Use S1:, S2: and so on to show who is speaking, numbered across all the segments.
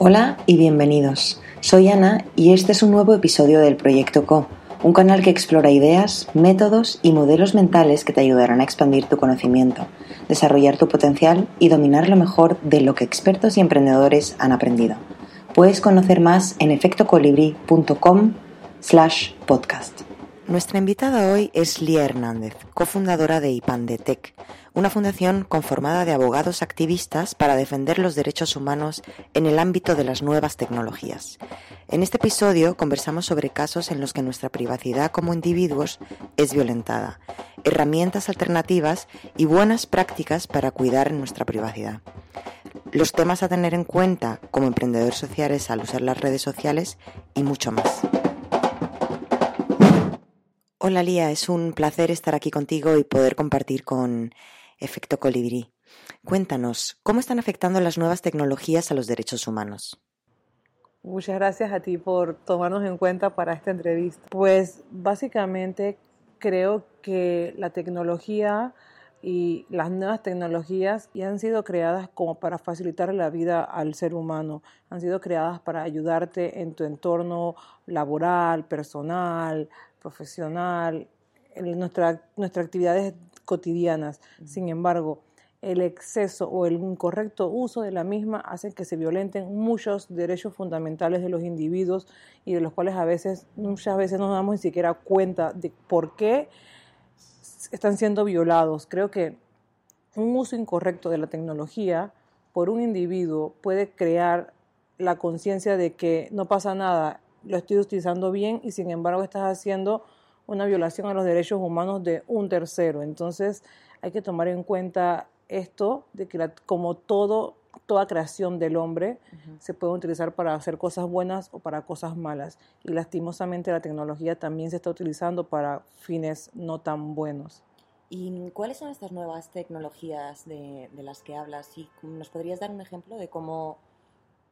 S1: Hola y bienvenidos. Soy Ana y este es un nuevo episodio del Proyecto Co, un canal que explora ideas, métodos y modelos mentales que te ayudarán a expandir tu conocimiento, desarrollar tu potencial y dominar lo mejor de lo que expertos y emprendedores han aprendido. Puedes conocer más en efectocolibri.com slash podcast. Nuestra invitada hoy es Lía Hernández, cofundadora de IPANDETEC, una fundación conformada de abogados activistas para defender los derechos humanos en el ámbito de las nuevas tecnologías. En este episodio conversamos sobre casos en los que nuestra privacidad como individuos es violentada, herramientas alternativas y buenas prácticas para cuidar nuestra privacidad. Los temas a tener en cuenta como emprendedores sociales al usar las redes sociales y mucho más. Hola Lía, es un placer estar aquí contigo y poder compartir con Efecto Colibrí. Cuéntanos, ¿cómo están afectando las nuevas tecnologías a los derechos humanos?
S2: Muchas gracias a ti por tomarnos en cuenta para esta entrevista. Pues básicamente creo que la tecnología y las nuevas tecnologías ya han sido creadas como para facilitar la vida al ser humano, han sido creadas para ayudarte en tu entorno laboral, personal, profesional, en nuestra, nuestras actividades cotidianas. Sin embargo, el exceso o el incorrecto uso de la misma hace que se violenten muchos derechos fundamentales de los individuos y de los cuales a veces, muchas veces no nos damos ni siquiera cuenta de por qué están siendo violados. Creo que un uso incorrecto de la tecnología por un individuo puede crear la conciencia de que no pasa nada, lo estoy utilizando bien y sin embargo estás haciendo una violación a los derechos humanos de un tercero. Entonces hay que tomar en cuenta esto de que como todo toda creación del hombre se puede utilizar para hacer cosas buenas o para cosas malas. Y lastimosamente la tecnología también se está utilizando para fines no tan buenos.
S1: ¿Y cuáles son estas nuevas tecnologías de, de las que hablas? ¿Y ¿Nos podrías dar un ejemplo de cómo,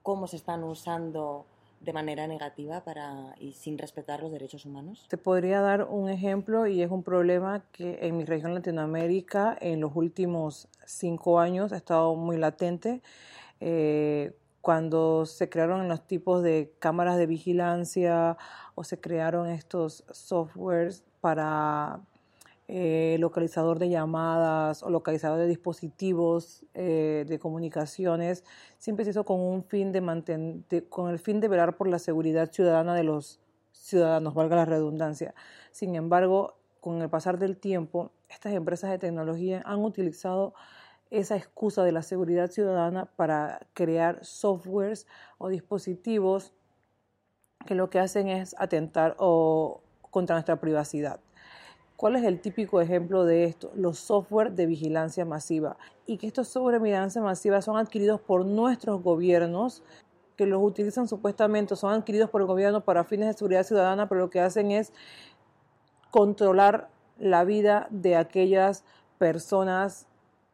S1: cómo se están usando de manera negativa para, y sin respetar los derechos humanos?
S2: Te podría dar un ejemplo y es un problema que en mi región Latinoamérica en los últimos cinco años ha estado muy latente. Eh, cuando se crearon los tipos de cámaras de vigilancia o se crearon estos softwares para eh, localizador de llamadas o localizador de dispositivos eh, de comunicaciones, siempre se hizo con un fin de, mantener, con el fin de velar por la seguridad ciudadana de los ciudadanos, valga la redundancia. Sin embargo, con el pasar del tiempo, estas empresas de tecnología han utilizado esa excusa de la seguridad ciudadana para crear softwares o dispositivos que lo que hacen es atentar o contra nuestra privacidad. ¿Cuál es el típico ejemplo de esto? Los software de vigilancia masiva. Y que estos software de vigilancia masiva son adquiridos por nuestros gobiernos que los utilizan supuestamente, son adquiridos por el gobierno para fines de seguridad ciudadana, pero lo que hacen es controlar la vida de aquellas personas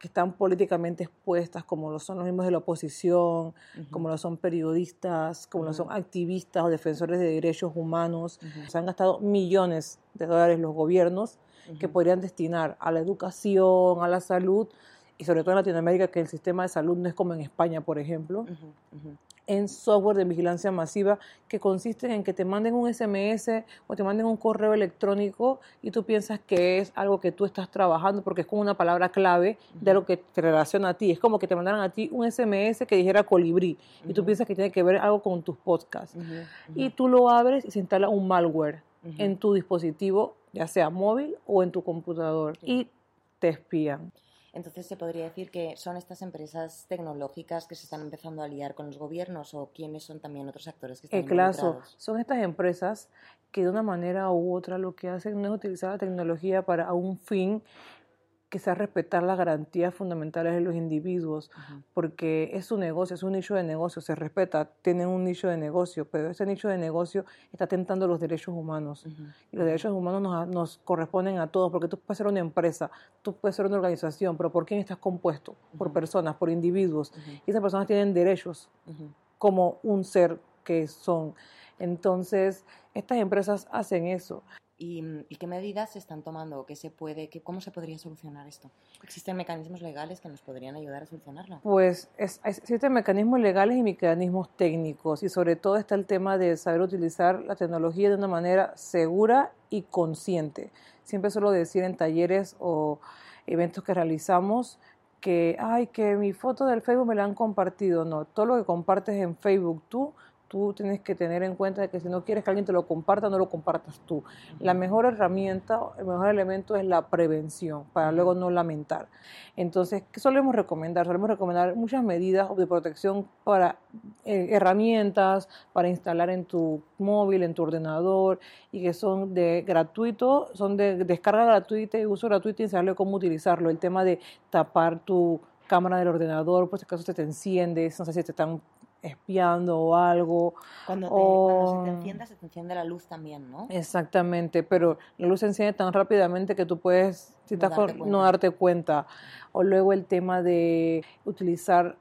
S2: que están políticamente expuestas, como lo son los miembros de la oposición, como lo son periodistas, como lo son activistas o defensores de derechos humanos. Se han gastado millones de dólares los gobiernos que podrían destinar a la educación, a la salud, y sobre todo en Latinoamérica, que el sistema de salud no es como en España, por ejemplo. En software de vigilancia masiva que consisten en que te manden un SMS o te manden un correo electrónico y tú piensas que es algo que tú estás trabajando porque es como una palabra clave de lo que te relaciona a ti. Es como que te mandaran a ti un SMS que dijera colibrí y tú piensas que tiene que ver algo con tus podcasts. Y tú lo abres y se instala un malware en tu dispositivo, ya sea móvil o en tu computador, y te espían.
S1: Entonces, ¿se podría decir que son estas empresas tecnológicas que se están empezando a liar con los gobiernos o quiénes son también otros actores que están
S2: eh, claro, son estas empresas que de una manera u otra lo que hacen no es utilizar la tecnología para un fin sea respetar las garantías fundamentales de los individuos, porque es su negocio, es un nicho de negocio, se respeta, tienen un nicho de negocio, pero ese nicho de negocio está tentando los derechos humanos. Y los derechos humanos nos, nos, corresponden a todos, porque tú puedes ser una empresa, tú puedes ser una organización, pero ¿por quién estás compuesto? Por personas, por individuos. Y esas personas tienen derechos como un ser que son. Entonces, estas empresas hacen eso.
S1: ¿Y, qué medidas se están tomando? ¿Qué se puede, qué, ¿Cómo se podría solucionar esto? ¿Existen mecanismos legales que nos podrían ayudar a solucionarlo?
S2: Pues existen mecanismos legales y mecanismos técnicos y sobre todo está el tema de saber utilizar la tecnología de una manera segura y consciente. Siempre suelo decir en talleres o eventos que realizamos que, ay, que mi foto del Facebook me la han compartido. No, todo lo que compartes en Facebook tú tú tienes que tener en cuenta que si no quieres que alguien te lo comparta, no lo compartas tú. La mejor herramienta, el mejor elemento es la prevención, para luego no lamentar. Entonces, ¿qué solemos recomendar? Solemos recomendar muchas medidas de protección para eh, herramientas, para instalar en tu móvil, en tu ordenador, y que son de gratuito, son de descarga gratuita y uso gratuito y enseñarle cómo utilizarlo. El tema de tapar tu cámara del ordenador, por si acaso se te enciende, no sé si te están espiando o algo.
S1: Cuando, se te encienda, se te enciende la luz también, ¿no?
S2: Exactamente, pero la luz se enciende tan rápidamente que tú puedes si no, darte no darte cuenta. O luego el tema de utilizar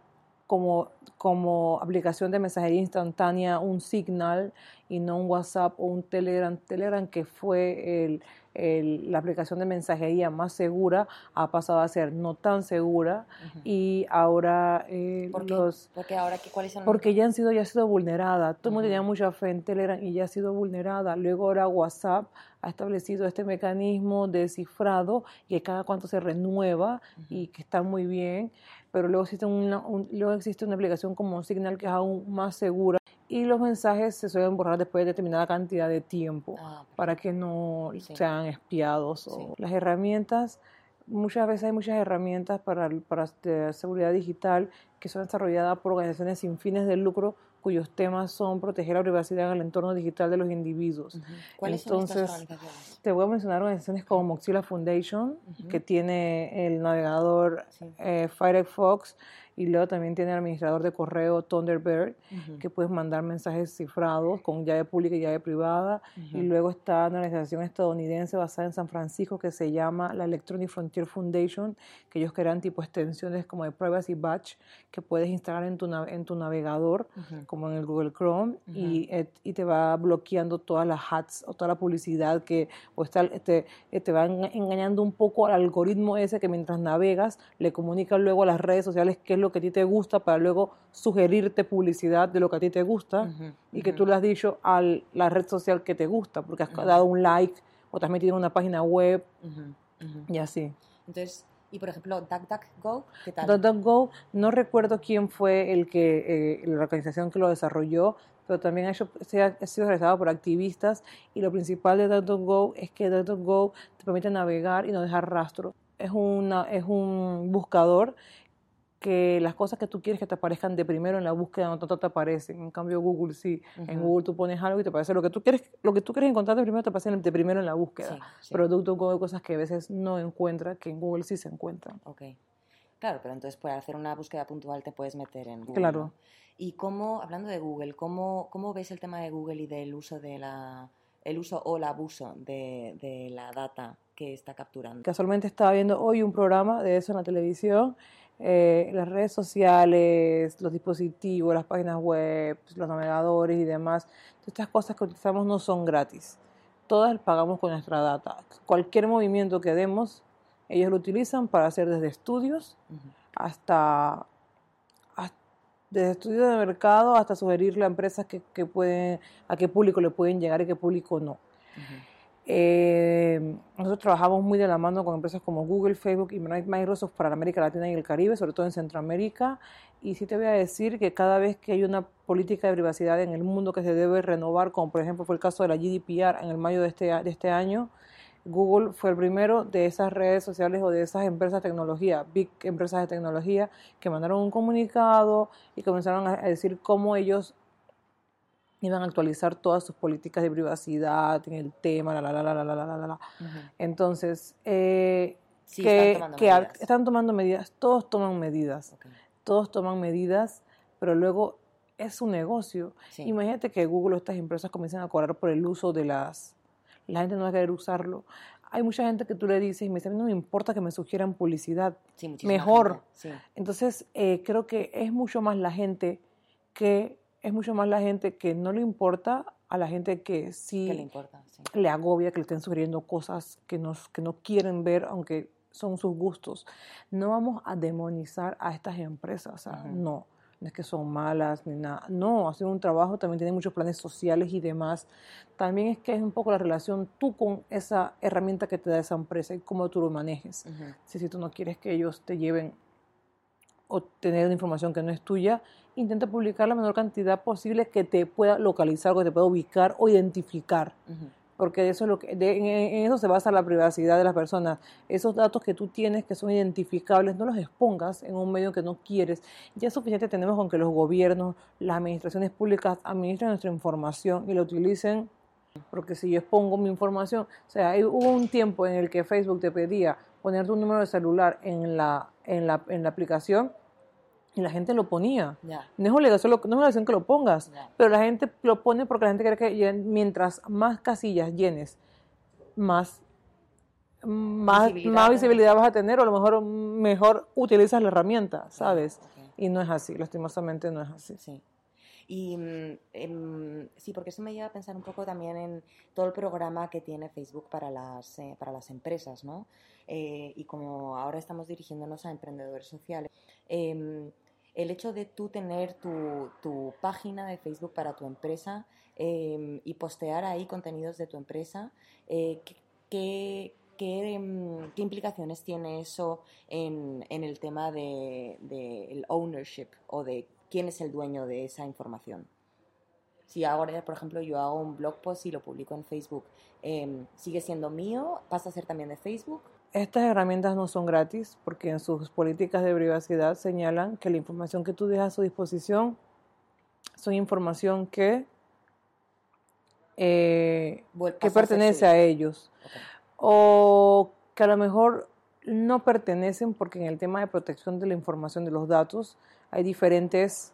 S2: como, como aplicación de mensajería instantánea un Signal y no un WhatsApp o un Telegram. Telegram que fue el la aplicación de mensajería más segura ha pasado a ser no tan segura y ahora eh, los
S1: porque ahora cuáles son
S2: porque ya han sido ya ha sido vulnerada. Todo el mundo tenía mucha fe en Telegram y ya ha sido vulnerada. Luego ahora WhatsApp ha establecido este mecanismo de cifrado que cada cuanto se renueva y que está muy bien pero luego existe una luego existe una aplicación como Signal que es aún más segura y los mensajes se suelen borrar después de determinada cantidad de tiempo ah, para que no sean espiados. O Las herramientas, muchas veces hay muchas herramientas para, para seguridad digital que son desarrolladas por organizaciones sin fines de lucro cuyos temas son proteger la privacidad en el entorno digital de los individuos.
S1: ¿Cuáles Entonces, son estas
S2: Te voy a mencionar organizaciones como Mozilla Foundation, que tiene el navegador eh, Firefox, y luego también tiene el administrador de correo Thunderbird, que puedes mandar mensajes cifrados con llave pública y llave privada. Y luego está una organización estadounidense basada en San Francisco que se llama la Electronic Frontier Foundation, que ellos crean tipo extensiones como de Privacy Batch que puedes instalar en tu, en tu navegador, como en el Google Chrome, y, y, te va bloqueando todas las hats o toda la publicidad que o está, te, te va engañando un poco al algoritmo ese que mientras navegas le comunica luego a las redes sociales qué es lo que a ti te gusta para luego sugerirte publicidad de lo que a ti te gusta y que tú le has dicho a la red social que te gusta porque has dado un like o te has metido en una página web y así.
S1: Entonces, y por ejemplo, DuckDuckGo, ¿qué tal?
S2: DuckDuckGo, no recuerdo quién fue el que, eh, la organización que lo desarrolló, pero también ha, hecho, ha sido realizado por activistas y lo principal de DuckDuckGo es que DuckDuckGo te permite navegar y no dejar rastro. Es, una, es un buscador que las cosas que tú quieres que te aparezcan de primero en la búsqueda no tanto te aparecen. En cambio Google sí. En Google tú pones algo y te aparece lo que tú quieres, lo que tú quieres encontrar de primero te aparece de primero en la búsqueda. Pero tú hay cosas que a veces no encuentras que en Google sí se encuentran.
S1: Ok. Claro, pero entonces para hacer una búsqueda puntual te puedes meter en Google.
S2: Claro.
S1: Y cómo, hablando de Google, ¿cómo, cómo ves el tema de Google y del uso de la el uso o el abuso de, de la data que está capturando?
S2: Casualmente estaba viendo hoy un programa de eso en la televisión eh, las redes sociales, los dispositivos, las páginas web, los navegadores y demás, todas estas cosas que utilizamos no son gratis. Todas pagamos con nuestra data. Cualquier movimiento que demos, ellos lo utilizan para hacer desde estudios hasta, desde estudios de mercado hasta sugerirle a empresas que, que, pueden, a qué público le pueden llegar y qué público no. Eh, nosotros trabajamos muy de la mano con empresas como Google, Facebook y Microsoft para América Latina y el Caribe, sobre todo en Centroamérica. Y sí te voy a decir que cada vez que hay una política de privacidad en el mundo que se debe renovar, como por ejemplo fue el caso de la GDPR en el mayo de este, de este año, Google fue el primero de esas redes sociales o de esas empresas tecnología, big empresas de tecnología, que mandaron un comunicado y comenzaron a decir cómo ellos iban a actualizar todas sus políticas de privacidad en el tema, la, la, la, la, la, la, la, la. Entonces, eh, que, están, tomando que están, tomando medidas, todos toman medidas, todos toman medidas, pero luego es un negocio. Imagínate que Google o estas empresas comienzan a cobrar por el uso de las... La gente no va a querer usarlo. Hay mucha gente que tú le dices y me dice, no me importa que me sugieran publicidad, mejor. Entonces, eh, creo que es mucho más la gente que es mucho más la gente que no le importa a la gente que sí,
S1: le, importa,
S2: le agobia, que le estén sugiriendo cosas que, nos, que no quieren ver, aunque son sus gustos. No vamos a demonizar a estas empresas, no, no es que son malas ni nada. No, hacen un trabajo, también tienen muchos planes sociales y demás. También es que es un poco la relación tú con esa herramienta que te da esa empresa y cómo tú lo manejes. si, si tú no quieres que ellos te lleven o tener una información que no es tuya, intenta publicar la menor cantidad posible que te pueda localizar, que te pueda ubicar o identificar. Porque eso es lo que, en, eso se basa la privacidad de las personas. Esos datos que tú tienes que son identificables, no los expongas en un medio que no quieres. Ya es suficiente tenemos con que los gobiernos, las administraciones públicas administren nuestra información y la utilicen porque si yo expongo mi información, o sea, hubo un tiempo en el que Facebook te pedía poner tu número de celular en la, en la, en la aplicación y la gente lo ponía. No es obligación, no es obligación que lo pongas, pero la gente lo pone porque la gente cree que mientras más casillas llenes, más, más, visibilidad, más visibilidad vas a tener o a lo mejor mejor utilizas la herramienta, ¿sabes? Y no es así, lastimosamente no es así.
S1: Sí. Y mm, em, sí, porque eso me lleva a pensar un poco también en todo el programa que tiene Facebook para las, eh, para las empresas, ¿no? Eh, y como ahora estamos dirigiéndonos a emprendedores sociales, em, el hecho de tú tener tu, tu, página de Facebook para tu empresa em, y postear ahí contenidos de tu empresa, eh, ¿qué, qué, em, qué, implicaciones tiene eso en, en el tema del de, ownership o de quién es el dueño de esa información? Si ahora, por ejemplo, yo hago un blog post y lo publico en Facebook, em, ¿sigue siendo mío? ¿Pasa a ser también de Facebook?
S2: Estas herramientas no son gratis porque en sus políticas de privacidad señalan que la información que tú dejas a su disposición son información que, eh, que pertenece a, ellos. O que a lo mejor no pertenecen porque en el tema de protección de la información de los datos hay diferentes,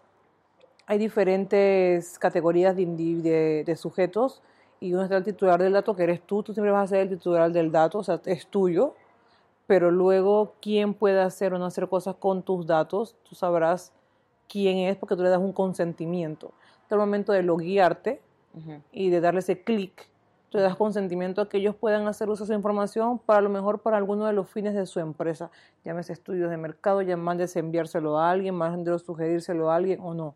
S2: hay diferentes categorías de, de sujetos y uno está el titular del dato que eres tú, tú siempre vas a ser el titular del dato, o sea, es tuyo pero luego quién puede hacer o no hacer cosas con tus datos, tú sabrás quién es porque tú le das un consentimiento. Hasta el momento de loguearte y de darle ese clic, tú le das consentimiento a que ellos puedan hacer uso de esa información para lo mejor para alguno de los fines de su empresa. Llámese estudios de mercado, ya mandes enviárselo a alguien, mandes sugerírselo a alguien o no.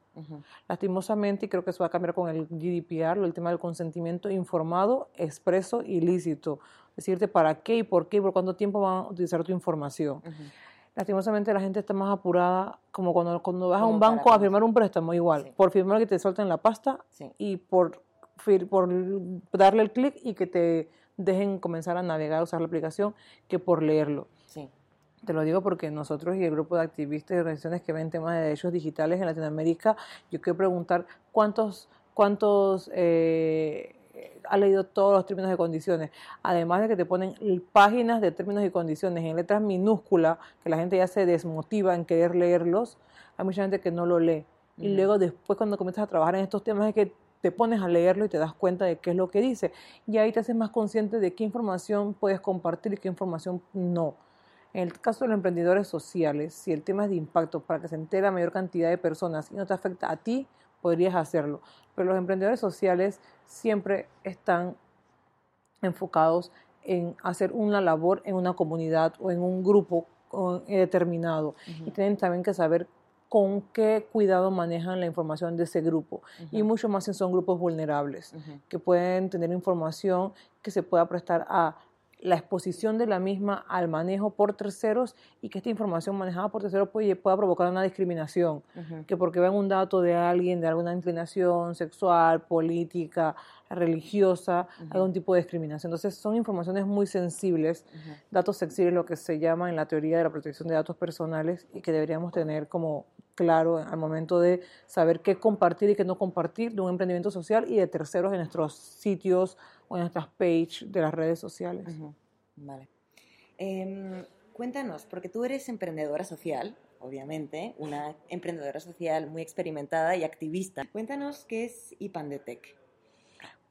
S2: Lastimosamente, y creo que eso va a cambiar con el GDPR, el tema del consentimiento informado, expreso y lícito decirte para qué y por qué y por cuánto tiempo van a utilizar tu información. Lastimosamente la gente está más apurada, como cuando, cuando vas a un banco a firmar un préstamo, igual, por firmar que te suelten la pasta y por, por darle el clic y que te dejen comenzar a navegar, a usar la aplicación, que por leerlo. Te lo digo porque nosotros y el grupo de activistas y organizaciones que ven temas de derechos digitales en Latinoamérica, yo quiero preguntar cuántos, cuántos eh, ha leído todos los términos y condiciones, además de que te ponen páginas de términos y condiciones en letras minúsculas, que la gente ya se desmotiva en querer leerlos, hay mucha gente que no lo lee. Y luego después cuando comienzas a trabajar en estos temas es que te pones a leerlo y te das cuenta de qué es lo que dice. Y ahí te haces más consciente de qué información puedes compartir y qué información no. En el caso de los emprendedores sociales, si el tema es de impacto para que se entere la mayor cantidad de personas y no te afecta a ti, podrías hacerlo. Pero los emprendedores sociales siempre están enfocados en hacer una labor en una comunidad o en un grupo determinado. Y tienen también que saber con qué cuidado manejan la información de ese grupo y mucho más si son grupos vulnerables que pueden tener información que se pueda prestar a la exposición de la misma al manejo por terceros y que esta información manejada por terceros puede, pueda provocar una discriminación, que porque ven un dato de alguien de alguna inclinación sexual, política, religiosa, algún tipo de discriminación. Entonces son informaciones muy sensibles, datos sensibles, lo que se llama en la teoría de la protección de datos personales y que deberíamos tener como claro al momento de saber qué compartir y qué no compartir de un emprendimiento social y de terceros en nuestros sitios en nuestras pages de las redes sociales.
S1: Vale. Em, cuéntanos, porque tú eres emprendedora social, obviamente, una emprendedora social muy experimentada y activista. Cuéntanos qué es IPANDETEC.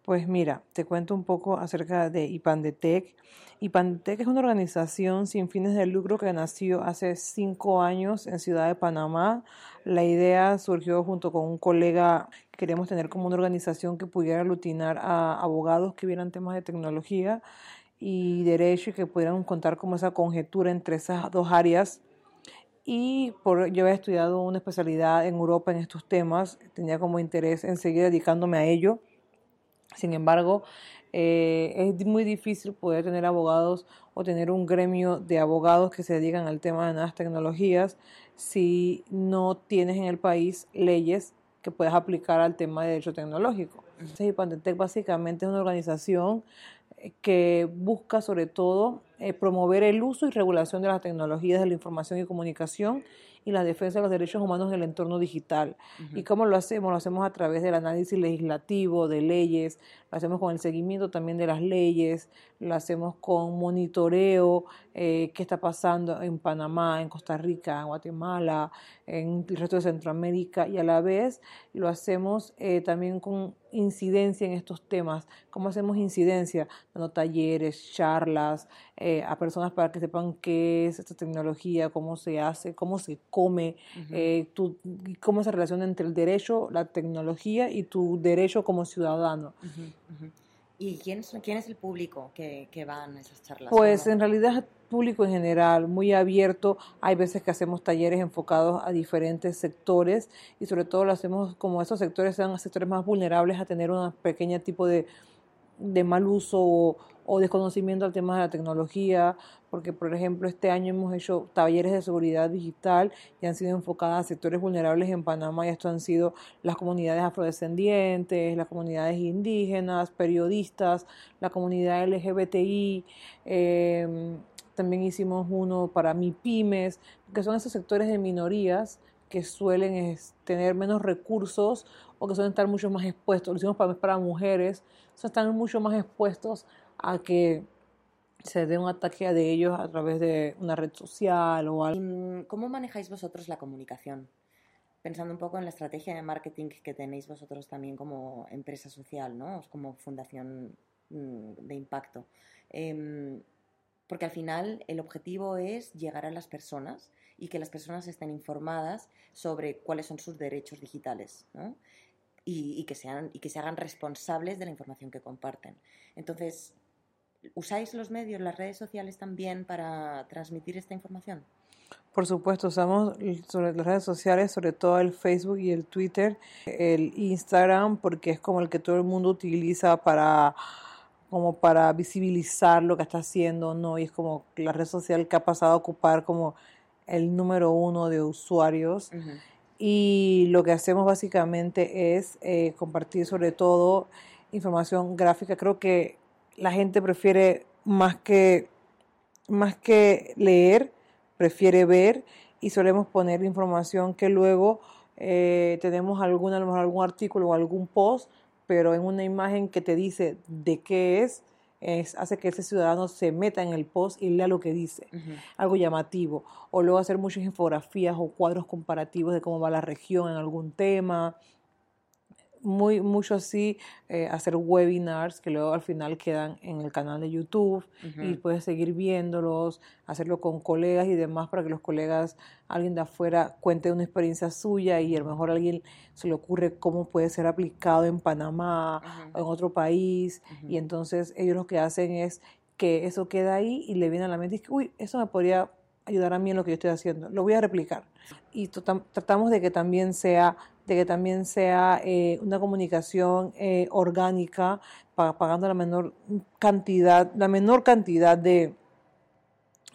S2: Pues mira, te cuento un poco acerca de IPANDETEC. IPANDETEC es una organización sin fines de lucro que nació hace cinco años en Ciudad de Panamá. La idea surgió junto con un colega. Queríamos tener como una organización que pudiera aglutinar a abogados que vieran temas de tecnología y derecho y que pudieran contar como esa conjetura entre esas dos áreas. Y por, yo había estudiado una especialidad en Europa en estos temas, tenía como interés en seguir dedicándome a ello sin embargo, eh, es muy difícil poder tener abogados o tener un gremio de abogados que se dedican al tema de nuevas tecnologías si no tienes en el país leyes que puedas aplicar al tema de derecho tecnológico. Entonces, Ipandetec básicamente es una organización eh, que busca sobre todo eh, promover el uso y regulación de las tecnologías de la información y comunicación y la defensa de los derechos humanos en el entorno digital. ¿Y cómo lo hacemos? Lo hacemos a través del análisis legislativo de leyes, lo hacemos con el seguimiento también de las leyes, lo hacemos con monitoreo, eh, qué está pasando en Panamá, en Costa Rica, en Guatemala, en el resto de Centroamérica y a la vez lo hacemos eh, también con incidencia en estos temas. ¿Cómo hacemos incidencia? Dando talleres, charlas eh, a personas para que sepan qué es esta tecnología, cómo se hace, cómo se come, eh, cómo se relaciona entre el derecho, la tecnología y tu derecho como ciudadano.
S1: ¿Y quién, quién es el público que, que va a esas charlas?
S2: Pues en realidad público en general, muy abierto. Hay veces que hacemos talleres enfocados a diferentes sectores y sobre todo lo hacemos como esos sectores sean sectores más vulnerables a tener un pequeño tipo de, de mal uso o, desconocimiento al tema de la tecnología, porque por ejemplo este año hemos hecho talleres de seguridad digital y han sido enfocadas a sectores vulnerables en Panamá y esto han sido las comunidades afrodescendientes, las comunidades indígenas, periodistas, la comunidad LGBTI. Em, también hicimos uno para MIPIMES, que son esos sectores de minorías que suelen tener menos recursos o que suelen estar mucho más expuestos. Lo hicimos para, para mujeres, están mucho más expuestos a que se dé un ataque de ellos a través de una red social o algo.
S1: Mm, ¿Cómo manejáis vosotros la comunicación? Pensando un poco en la estrategia de marketing que tenéis vosotros también como empresa social, ¿no? como fundación mm, de impacto. Em, porque al final el objetivo es llegar a las personas y que las personas estén informadas sobre cuáles son sus derechos digitales ¿no? y, y, que sean, y que se hagan responsables de la información que comparten. Entonces, ¿Usáis los medios, las redes sociales también para transmitir esta información?
S2: Por supuesto, usamos sobre las redes sociales, sobre todo el Facebook y el Twitter, el Instagram, porque es como el que todo el mundo utiliza para como para visibilizar lo que está haciendo, ¿no? Y es como la red social que ha pasado a ocupar como el número uno de usuarios. Y lo que hacemos básicamente es eh, compartir sobre todo información gráfica. Creo que la gente prefiere más que, más que leer, prefiere ver y solemos poner información que luego eh, tenemos alguna, a lo mejor algún artículo o algún post, pero en una imagen que te dice de qué es, es, hace que ese ciudadano se meta en el post y lea lo que dice, algo llamativo. O luego hacer muchas infografías o cuadros comparativos de cómo va la región en algún tema, muy mucho así eh, hacer webinars que luego al final quedan en el canal de YouTube y puedes seguir viéndolos, hacerlo con colegas y demás para que los colegas, alguien de afuera cuente una experiencia suya y a lo mejor a alguien se le ocurre cómo puede ser aplicado en Panamá o en otro país y entonces ellos lo que hacen es que eso queda ahí y le viene a la mente y que, uy, eso me podría ayudar a mí en lo que yo estoy haciendo. Lo voy a replicar. Y tratamos de que también sea, de que también sea eh, una comunicación eh, orgánica, pagando la menor cantidad, la menor cantidad de,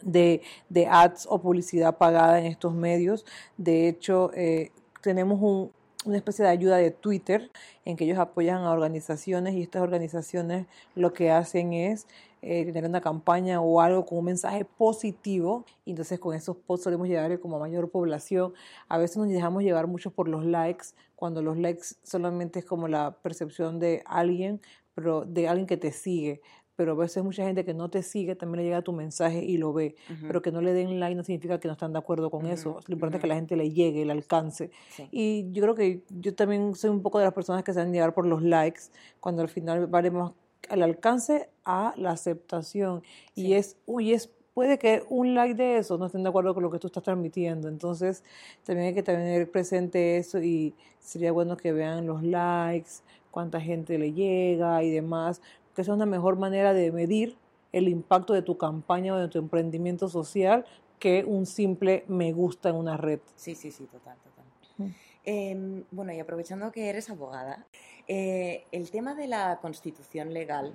S2: de, de, ads o publicidad pagada en estos medios. De hecho, eh, tenemos un, una especie de ayuda de Twitter en que ellos apoyan a organizaciones y estas organizaciones lo que hacen es eh, tener una campaña o algo con un mensaje positivo y entonces con esos posts solemos llegar como a mayor población. A veces nos dejamos llevar mucho por los likes, cuando los likes solamente es como la percepción de alguien, pero de alguien que te sigue pero a veces mucha gente que no te sigue también le llega tu mensaje y lo ve, pero que no le den like no significa que no están de acuerdo con eso. Lo importante es que la gente le llegue, le alcance. Y yo creo que yo también soy un poco de las personas que se van a llegar por los likes, cuando al final vale más el alcance a la aceptación. Y es, uy, es puede que un like de eso no estén de acuerdo con lo que tú estás transmitiendo. Entonces, también hay que tener presente eso y sería bueno que vean los likes, cuánta gente le llega y demás, que esa es una mejor manera de medir el impacto de tu campaña o de tu emprendimiento social que un simple me gusta en una red.
S1: Sí, sí, sí, total, total. Em, bueno, y aprovechando que eres abogada, eh, el tema de la constitución legal,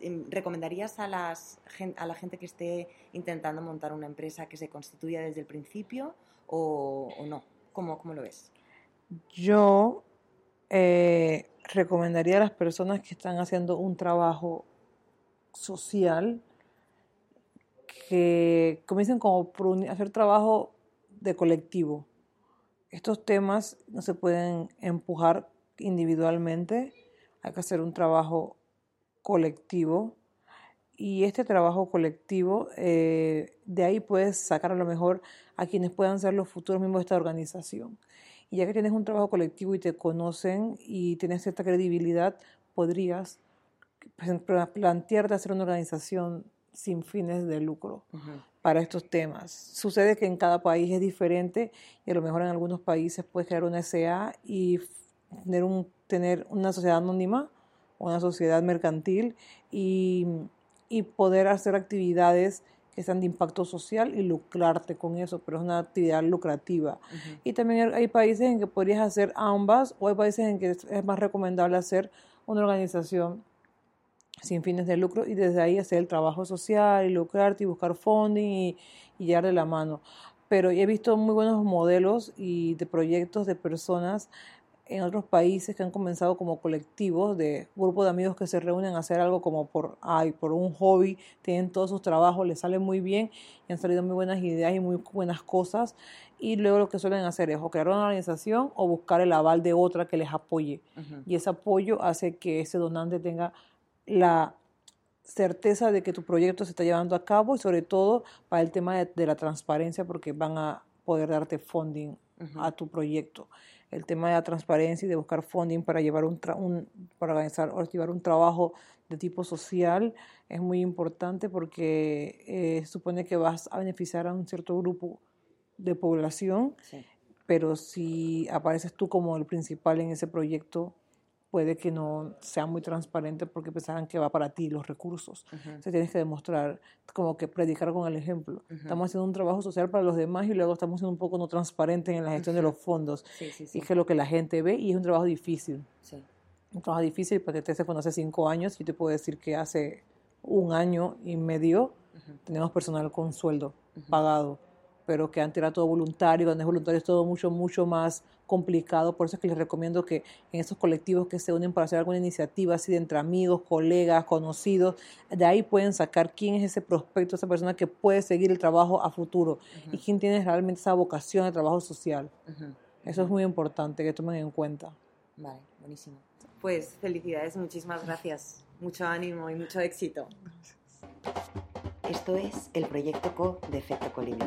S1: em, ¿recomendarías a, las, a la gente que esté intentando montar una empresa que se constituya desde el principio o, no? ¿Cómo, ¿Cómo, lo ves?
S2: Yo eh, recomendaría a las personas que están haciendo un trabajo social que comiencen como a hacer trabajo de colectivo. Estos temas no se pueden empujar individualmente, hay que hacer un trabajo colectivo y este trabajo colectivo, eh, de ahí puedes sacar a lo mejor a quienes puedan ser los futuros miembros de esta organización. Y ya que tienes un trabajo colectivo y te conocen y tienes cierta credibilidad, podrías plantearte hacer una organización sin fines de lucro para estos temas. Sucede que en cada país es diferente y a lo mejor en algunos países puedes crear una SA y tener, un, tener una sociedad anónima, una sociedad mercantil y, y poder hacer actividades que sean de impacto social y lucrarte con eso, pero es una actividad lucrativa. Y también hay países en que podrías hacer ambas o hay países en que es más recomendable hacer una organización sin fines de lucro y desde ahí hacer el trabajo social y lucrarte y buscar funding y, y llegar de la mano. Pero he visto muy buenos modelos y de proyectos de personas en otros países que han comenzado como colectivos de grupos de amigos que se reúnen a hacer algo como por, ay, por un hobby, tienen todos sus trabajos, les sale muy bien y han salido muy buenas ideas y muy buenas cosas. Y luego lo que suelen hacer es o crear una organización o buscar el aval de otra que les apoye. Y ese apoyo hace que ese donante tenga la certeza de que tu proyecto se está llevando a cabo y sobre todo para el tema de, la transparencia porque van a poder darte funding a tu proyecto el tema de la transparencia y de buscar funding para llevar un, para organizar o activar un trabajo de tipo social es muy importante porque eh, supone que vas a beneficiar a un cierto grupo de población, pero si apareces tú como el principal en ese proyecto, puede que no sea muy transparente porque pensarán que va para ti los recursos. Se tienes que demostrar, como que predicar con el ejemplo. Estamos haciendo un trabajo social para los demás y luego estamos siendo un poco no transparentes en la gestión de los fondos. y que es lo que la gente ve y es un trabajo difícil. Un trabajo difícil porque te hace hace cinco años y te puedo decir que hace un año y medio tenemos personal con sueldo pagado pero que antes era todo voluntario, cuando es voluntario es todo mucho, mucho más complicado. Por eso es que les recomiendo que en esos colectivos que se unen para hacer alguna iniciativa así de entre amigos, colegas, conocidos, de ahí pueden sacar quién es ese prospecto, esa persona que puede seguir el trabajo a futuro y quién tiene realmente esa vocación de trabajo social. Eso es muy importante que tomen en cuenta.
S1: Vale, buenísimo. Pues felicidades, muchísimas gracias. Mucho ánimo y mucho éxito. Esto es el proyecto CO de Efecto Colibrí.